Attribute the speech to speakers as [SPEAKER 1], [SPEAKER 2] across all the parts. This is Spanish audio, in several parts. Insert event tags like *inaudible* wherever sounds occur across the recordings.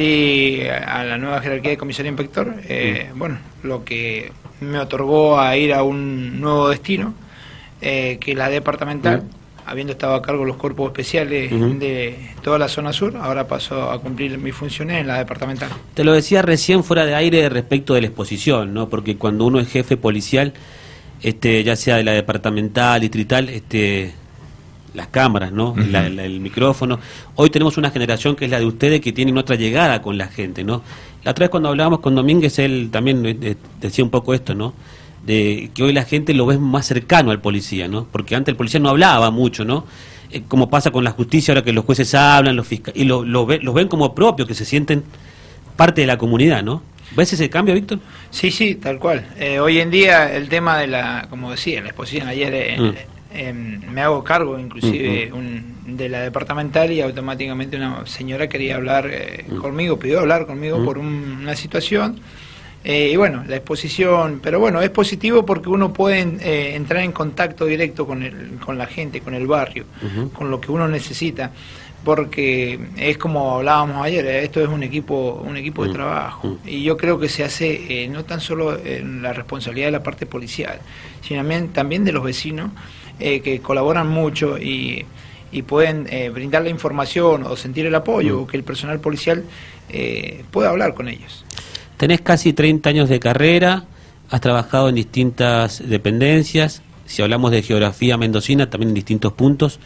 [SPEAKER 1] ascendí a la nueva jerarquía de comisario inspector, eh, bueno, lo que me otorgó a ir a un nuevo destino, eh, que es la departamental, habiendo estado a cargo de los cuerpos especiales de toda la zona sur, ahora paso a cumplir mis funciones en la departamental.
[SPEAKER 2] Te lo decía recién fuera de aire respecto de la exposición, ¿no? Porque cuando uno es jefe policial, este, ya sea de la departamental, distrital, este, las cámaras, ¿no? el micrófono. Hoy tenemos una generación que es la de ustedes que tienen otra llegada con la gente, ¿no? La otra vez cuando hablábamos con Domínguez, él también eh, decía un poco esto, ¿no? De que hoy la gente lo ve más cercano al policía, ¿no? Porque antes el policía no hablaba mucho, ¿no? Eh, como pasa con la justicia ahora que los jueces hablan, los fiscales, y lo, lo los ven como propios, que se sienten parte de la comunidad, ¿no? ¿Ves ese cambio, Víctor?
[SPEAKER 1] Sí, sí, tal cual. Eh, hoy en día el tema de la, como decía, en la exposición ayer, mm. Em, me hago cargo inclusive de la departamental y automáticamente una señora quería hablar eh, conmigo, pidió hablar conmigo por una situación. Eh, y bueno, la exposición, pero bueno, es positivo porque uno puede eh, entrar en contacto directo con, el, con la gente, con el barrio, con lo que uno necesita, porque es como hablábamos ayer, esto es un equipo, un equipo de trabajo y yo creo que se hace no tan solo en la responsabilidad de la parte policial, sino también de los vecinos eh, que colaboran mucho y, pueden eh, brindar la información o sentir el apoyo, mm. o que el personal policial eh, pueda hablar con ellos.
[SPEAKER 2] Tenés casi 30 años de carrera, has trabajado en distintas dependencias, si hablamos de geografía mendocina, también en distintos puntos.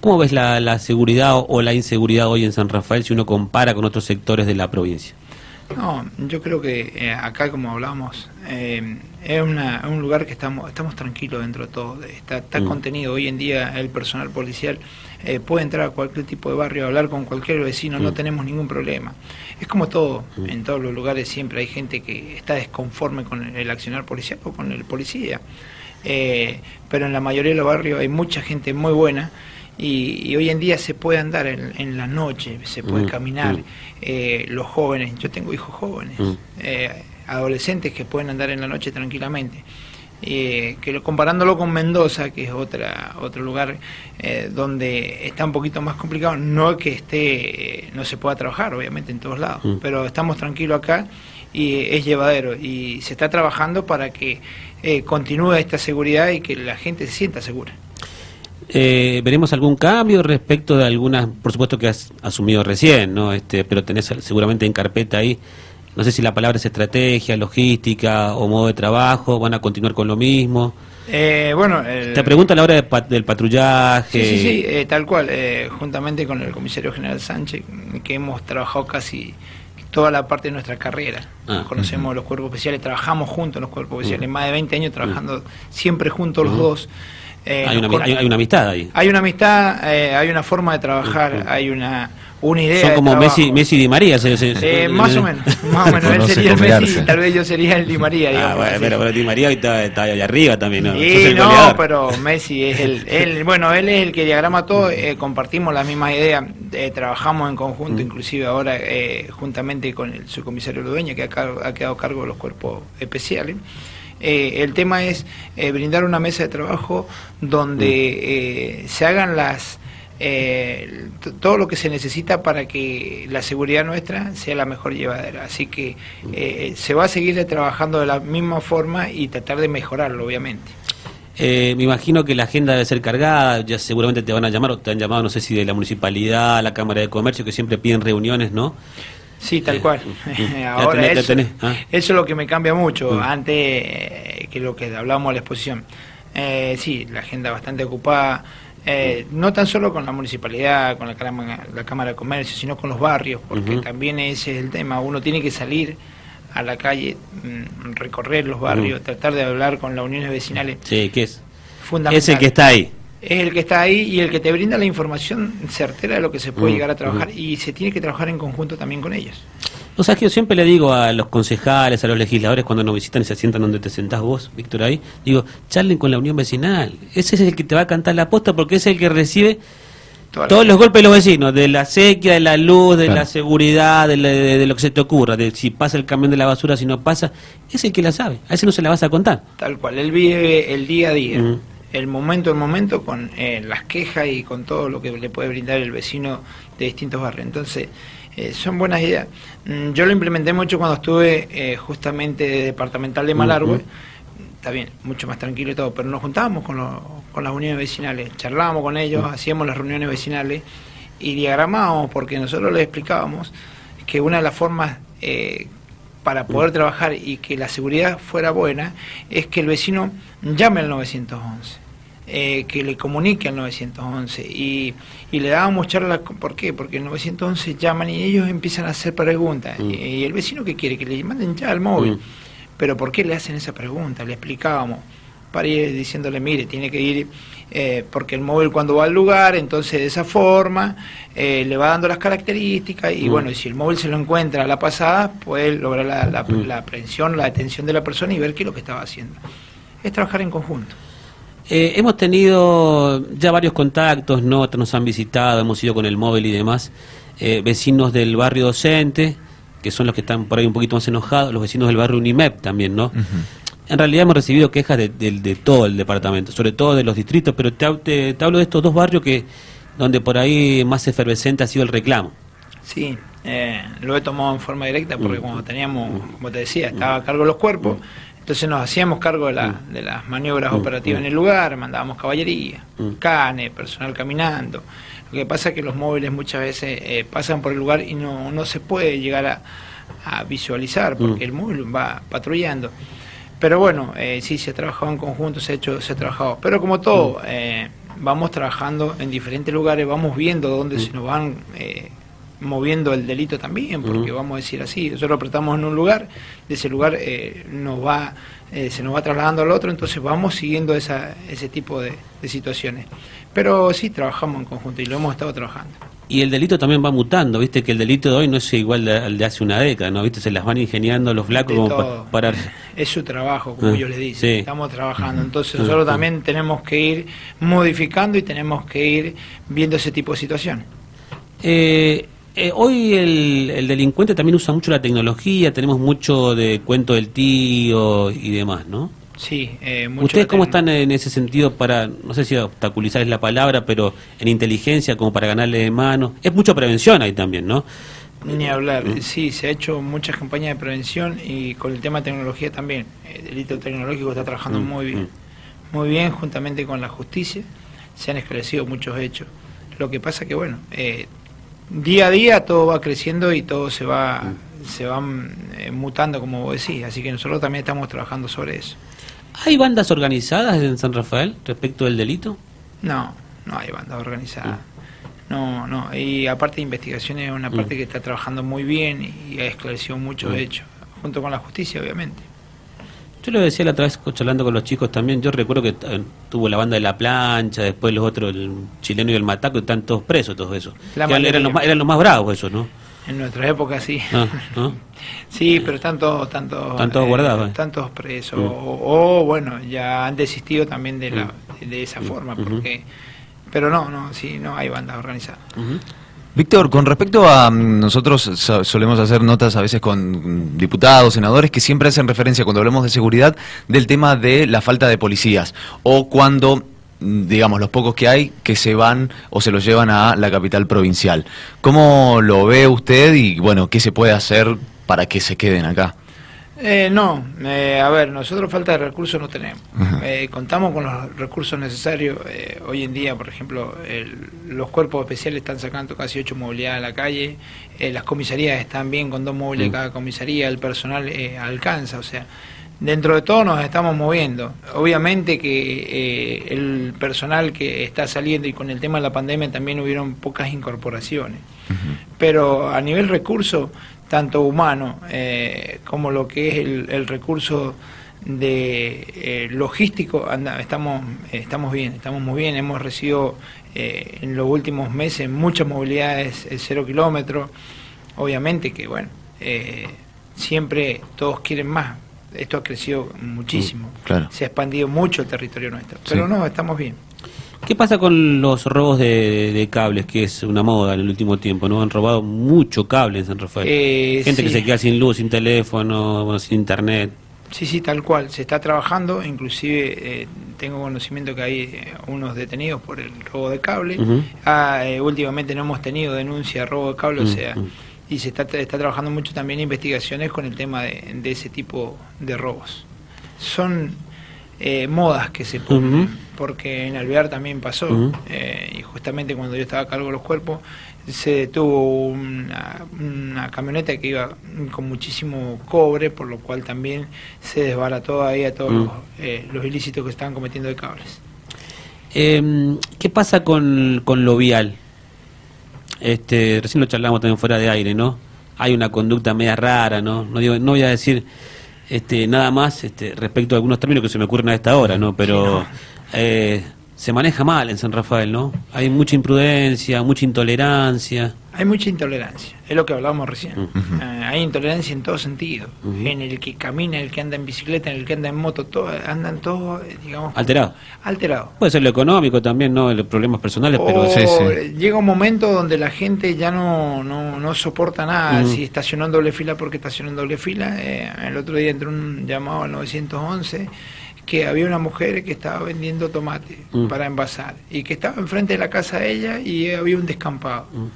[SPEAKER 2] ¿Cómo ves la, seguridad o, la inseguridad hoy en San Rafael si uno compara con otros sectores de la provincia?
[SPEAKER 1] No, yo creo que acá, como hablábamos, eh, es un lugar que estamos estamos tranquilos dentro de todo. Está, está mm. contenido. Hoy en día el personal policial eh, puede entrar a cualquier tipo de barrio, hablar con cualquier vecino, no mm. tenemos ningún problema. Es como todo. Mm. En todos los lugares siempre hay gente que está desconforme con el accionar policial o con el policía. Eh, pero en la mayoría de los barrios hay mucha gente muy buena. Y, hoy en día se puede andar en, la noche, se puede caminar. los jóvenes, yo tengo hijos jóvenes, adolescentes que pueden andar en la noche tranquilamente. Eh, que comparándolo con Mendoza, que es otra otro lugar eh, donde está un poquito más complicado, no que esté no se pueda trabajar, obviamente en todos lados, mm. pero estamos tranquilos acá y es llevadero y se está trabajando para que eh, continúe esta seguridad y que la gente se sienta segura.
[SPEAKER 2] ¿Veremos algún cambio respecto de algunas, por supuesto que has asumido recién, ¿no? este, pero tenés seguramente en carpeta ahí no sé si la palabra es estrategia, logística o modo de trabajo, van a continuar con lo mismo.
[SPEAKER 1] Eh, bueno,
[SPEAKER 2] te pregunto a la hora del patrullaje.
[SPEAKER 1] Sí, sí, sí eh, tal cual. Eh, juntamente con el comisario general Sánchez, que hemos trabajado casi toda la parte de nuestra carrera. Ah, Conocemos los cuerpos especiales, trabajamos juntos en los cuerpos especiales, más de 20 años trabajando siempre juntos los dos.
[SPEAKER 2] Hay, una, hay, una, amistad ahí.
[SPEAKER 1] Hay una amistad, hay una forma de trabajar, hay una una idea.
[SPEAKER 2] Son como Messi, Messi y Di María.
[SPEAKER 1] Eh, más o menos, más o menos. *laughs* Él sería el Messi y tal vez yo sería el Di María. *laughs*
[SPEAKER 2] ah, bueno, pero, Di María está, está allá arriba también, ¿no?
[SPEAKER 1] Sí, no, pero Messi es el, él, bueno, él es el que diagrama todo, eh, compartimos las mismas ideas, eh, trabajamos en conjunto, inclusive ahora juntamente con el subcomisario Ludueña, que ha, ha quedado a cargo de los cuerpos especiales. El tema es brindar una mesa de trabajo donde mm. se hagan las eh, todo lo que se necesita para que la seguridad nuestra sea la mejor llevadera. Así que eh, se va a seguir trabajando de la misma forma y tratar de mejorarlo, obviamente.
[SPEAKER 2] Eh, me imagino que la agenda debe ser cargada, ya seguramente te van a llamar o te han llamado, no sé si de la municipalidad, la Cámara de Comercio, que siempre piden reuniones, ¿no?
[SPEAKER 1] Sí, tal cual. *laughs* Ahora eso, ah. eso, es lo que me cambia mucho, mm. antes que lo que hablábamos de la exposición. sí, la agenda bastante ocupada, eh, no tan solo con la municipalidad, con la Cámara, la cámara de Comercio, sino con los barrios, porque también ese es el tema. Uno tiene que salir a la calle, mm, recorrer los barrios, tratar de hablar con las uniones vecinales.
[SPEAKER 2] Sí, ¿qué es? Fundamental. Es el que está ahí.
[SPEAKER 1] Es el que está ahí y el que te brinda la información certera de lo que se puede llegar a trabajar y se tiene que trabajar en conjunto también con ellos.
[SPEAKER 2] O sea, que yo siempre le digo a los concejales, a los legisladores, cuando nos visitan y se sientan donde te sentás vos, Víctor, ahí, digo, charlen con la unión vecinal. Ese es el que te va a cantar la posta porque es el que recibe todos los golpes de los vecinos, de la sequía, de la luz, de la seguridad, de, lo que se te ocurra, de si pasa el camión de la basura, si no pasa, es el que la sabe, a ese no se la vas a contar.
[SPEAKER 1] Tal cual, él vive el día a día, el momento en momento con eh, las quejas y con todo lo que le puede brindar el vecino de distintos barrios. Entonces, Eh, son buenas ideas. Mm, yo lo implementé mucho cuando estuve eh, justamente de departamental de Malargüe. Está bien, mucho más tranquilo y todo, pero nos juntábamos con, con las uniones vecinales, charlábamos con ellos, hacíamos las reuniones vecinales y diagramábamos porque nosotros les explicábamos que una de las formas eh, para poder trabajar y que la seguridad fuera buena es que el vecino llame al 911 eh, que le comunique al 911 y, y le dábamos charla, ¿por qué? Porque el 911 llaman y ellos empiezan a hacer preguntas mm. y, el vecino que quiere que le manden ya al móvil, mm. pero ¿por qué le hacen esa pregunta? Le explicábamos para ir diciéndole, mire, tiene que ir, eh, porque el móvil cuando va al lugar, entonces de esa forma eh, le va dando las características y mm. bueno, y si el móvil se lo encuentra a la pasada, puede lograr la, la, la aprehensión, la detención de la persona y ver qué es lo que estaba haciendo. Es trabajar en conjunto.
[SPEAKER 2] Eh, hemos tenido ya varios contactos, ¿no? nos han visitado, hemos ido con el móvil y demás, eh, vecinos del barrio docente, que son los que están por ahí un poquito más enojados, los vecinos del barrio Unimep también, ¿no? En realidad hemos recibido quejas de, todo el departamento, sobre todo de los distritos, pero te, hablo de estos dos barrios que donde por ahí más efervescente ha sido el reclamo.
[SPEAKER 1] Sí, eh, lo he tomado en forma directa porque mm. cuando teníamos, como te decía, estaba a cargo de los cuerpos, mm. Entonces nos hacíamos cargo de, mm. de las maniobras mm, operativas mm. en el lugar, mandábamos caballería, cane, personal caminando. Lo que pasa es que los móviles muchas veces eh, pasan por el lugar y no, no se puede llegar a, visualizar porque el móvil va patrullando. Pero bueno, eh, sí, se ha trabajado en conjunto, se ha hecho, se ha trabajado. Pero como todo, eh, vamos trabajando en diferentes lugares, vamos viendo dónde se nos van eh, moviendo el delito también, porque vamos a decir así, nosotros apretamos en un lugar, de ese lugar eh, nos va, eh, se nos va trasladando al otro, entonces vamos siguiendo esa, ese tipo de, situaciones. Pero sí, trabajamos en conjunto y lo hemos estado trabajando.
[SPEAKER 2] Y el delito también va mutando, viste que el delito de hoy no es igual al de hace una década, ¿no? Viste, se las van ingeniando los flacos como para...
[SPEAKER 1] Es su trabajo, como yo les dije, estamos trabajando, entonces nosotros también tenemos que ir modificando y tenemos que ir viendo ese tipo de situación.
[SPEAKER 2] Eh, eh, hoy el, delincuente también usa mucho la tecnología, tenemos mucho de cuento del tío y demás, ¿no?
[SPEAKER 1] Sí,
[SPEAKER 2] eh, mucho ¿Ustedes cómo están en ese sentido para, no sé si obstaculizar es la palabra, pero en inteligencia como para ganarle de mano? Es mucha prevención ahí también, ¿no?
[SPEAKER 1] Ni hablar, sí, se ha hecho muchas campañas de prevención y con el tema de tecnología también. El delito tecnológico está trabajando mm, muy bien, mm. muy bien juntamente con la justicia. Se han esclarecido muchos hechos. Lo que pasa que, bueno, eh, día a día todo va creciendo y todo se va se van eh, mutando como vos decís, así que nosotros también estamos trabajando sobre eso.
[SPEAKER 2] ¿Hay bandas organizadas en San Rafael respecto del delito?
[SPEAKER 1] No, no hay bandas organizadas. No, no, y aparte de investigaciones es una mm. parte que está trabajando muy bien y ha esclarecido muchos mm. hechos, junto con la justicia obviamente.
[SPEAKER 2] Yo lo decía la otra vez charlando con los chicos también, yo recuerdo que eh, tuvo la banda de La Plancha, después los otros, el chileno y el Mataco, están todos presos, todos esos. eran, los más, eran los más bravos esos, ¿no?
[SPEAKER 1] En nuestra época sí. Ah, *laughs* sí, pero están todos, tantos,
[SPEAKER 2] están guardados.
[SPEAKER 1] Eh, todos presos. Mm. O, bueno, ya han desistido también de, la, mm. de esa forma, porque... Pero no, no, sí, no hay bandas organizadas.
[SPEAKER 3] Víctor, con respecto a mm, nosotros solemos hacer notas a veces con diputados, senadores que siempre hacen referencia cuando hablamos de seguridad del tema de la falta de policías o cuando mm, digamos los pocos que hay que se van o se los llevan a la capital provincial. ¿Cómo lo ve usted y bueno, qué se puede hacer para que se queden acá?
[SPEAKER 1] Eh, no, eh, a ver, nosotros falta de recursos no tenemos. Eh, contamos con los recursos necesarios. hoy en día, por ejemplo, los cuerpos especiales están sacando casi ocho movilidades a la calle, las comisarías están bien con dos móviles mm. cada comisaría, el personal alcanza, o sea, dentro de todo nos estamos moviendo. Obviamente que el personal que está saliendo y con el tema de la pandemia también hubieron pocas incorporaciones. Pero a nivel recurso tanto humano eh, como lo que es el, recurso de eh, logístico estamos estamos bien estamos muy bien. Hemos recibido eh, en los últimos meses muchas movilidades cero kilómetros. Obviamente que bueno siempre todos quieren más. Esto ha crecido muchísimo. Mm, se ha expandido mucho el territorio nuestro. Pero no estamos bien
[SPEAKER 2] ¿Qué pasa con los robos de, cables, que es una moda en el último tiempo? ¿no? Han robado mucho cable en San Rafael. Eh, Gente que se queda sin luz, sin teléfono, sin internet.
[SPEAKER 1] Sí, sí, tal cual. Se está trabajando. Inclusive eh, tengo conocimiento que hay eh, unos detenidos por el robo de cable. ah, últimamente no hemos tenido denuncia de robo de cable, o sea... y se está, está trabajando mucho también investigaciones con el tema de, de ese tipo de robos. Son eh, modas que se ponen, porque en Alvear también pasó, eh, y justamente cuando yo estaba a cargo de los cuerpos, se detuvo una, una, camioneta que iba con muchísimo cobre, por lo cual también se desbarató ahí a todos los, eh, los, ilícitos que estaban cometiendo de cables.
[SPEAKER 2] Eh, ¿Qué pasa con, con lo vial? Este, recién lo charlamos también fuera de aire, ¿no? Hay una conducta media rara, ¿no? No, digo, no voy a decir este, nada más este, respecto a algunos términos que se me ocurren a esta hora, ¿no? Pero sí, no. Eh, se maneja mal en San Rafael, ¿no? Hay mucha imprudencia, mucha intolerancia.
[SPEAKER 1] Hay mucha intolerancia, es lo que hablábamos recién. Uh -huh. uh, hay intolerancia en todo sentido. Uh -huh. En el que camina, en el que anda en bicicleta, en el que anda en moto, todo, andan todos, digamos...
[SPEAKER 2] Alterado.
[SPEAKER 1] Alterado.
[SPEAKER 2] Puede ser lo económico también, ¿no? Los problemas personales,
[SPEAKER 1] o
[SPEAKER 2] pero...
[SPEAKER 1] Sí, sí. Llega un momento donde la gente ya no, no, no soporta nada. Uh -huh. Si estacionó en doble fila porque estacionó en doble fila. Eh, el otro día entró un llamado al 911 que había una mujer que estaba vendiendo tomate mm. para envasar y que estaba enfrente de la casa de ella y había un descampado. Mm.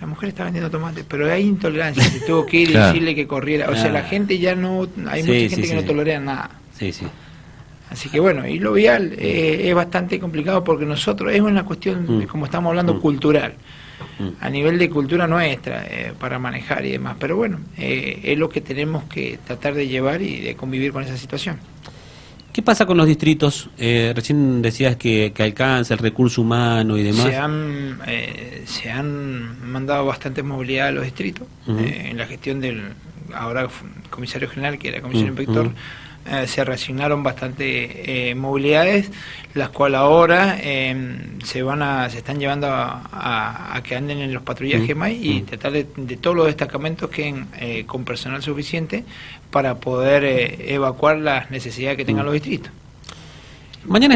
[SPEAKER 1] La mujer estaba vendiendo tomate, pero hay intolerancia, se tuvo que ir y claro. decirle que corriera. O sea, la gente ya no, hay sí, mucha gente sí, que sí. no tolera nada.
[SPEAKER 2] Sí, sí.
[SPEAKER 1] Así que bueno, y lo vial eh, es bastante complicado porque nosotros, es una cuestión, mm. como estamos hablando, cultural a nivel de cultura nuestra eh, para manejar y demás. Pero bueno, eh, es lo que tenemos que tratar de llevar y de convivir con esa situación.
[SPEAKER 2] ¿Qué pasa con los distritos? Eh, recién decías que, que, alcanza el recurso humano y demás.
[SPEAKER 1] Se han, eh, se han mandado bastante movilidad a los distritos uh -huh. eh, en la gestión del ahora comisario general, que era uh -huh. inspector. Eh, se reasignaron bastante eh, movilidades, las cuales ahora eh, se van a, se están llevando a, a, a que anden en los patrullajes más y tratar de, de, todos los destacamentos que con personal suficiente para poder evacuar las necesidades que tengan los distritos.
[SPEAKER 2] Mañana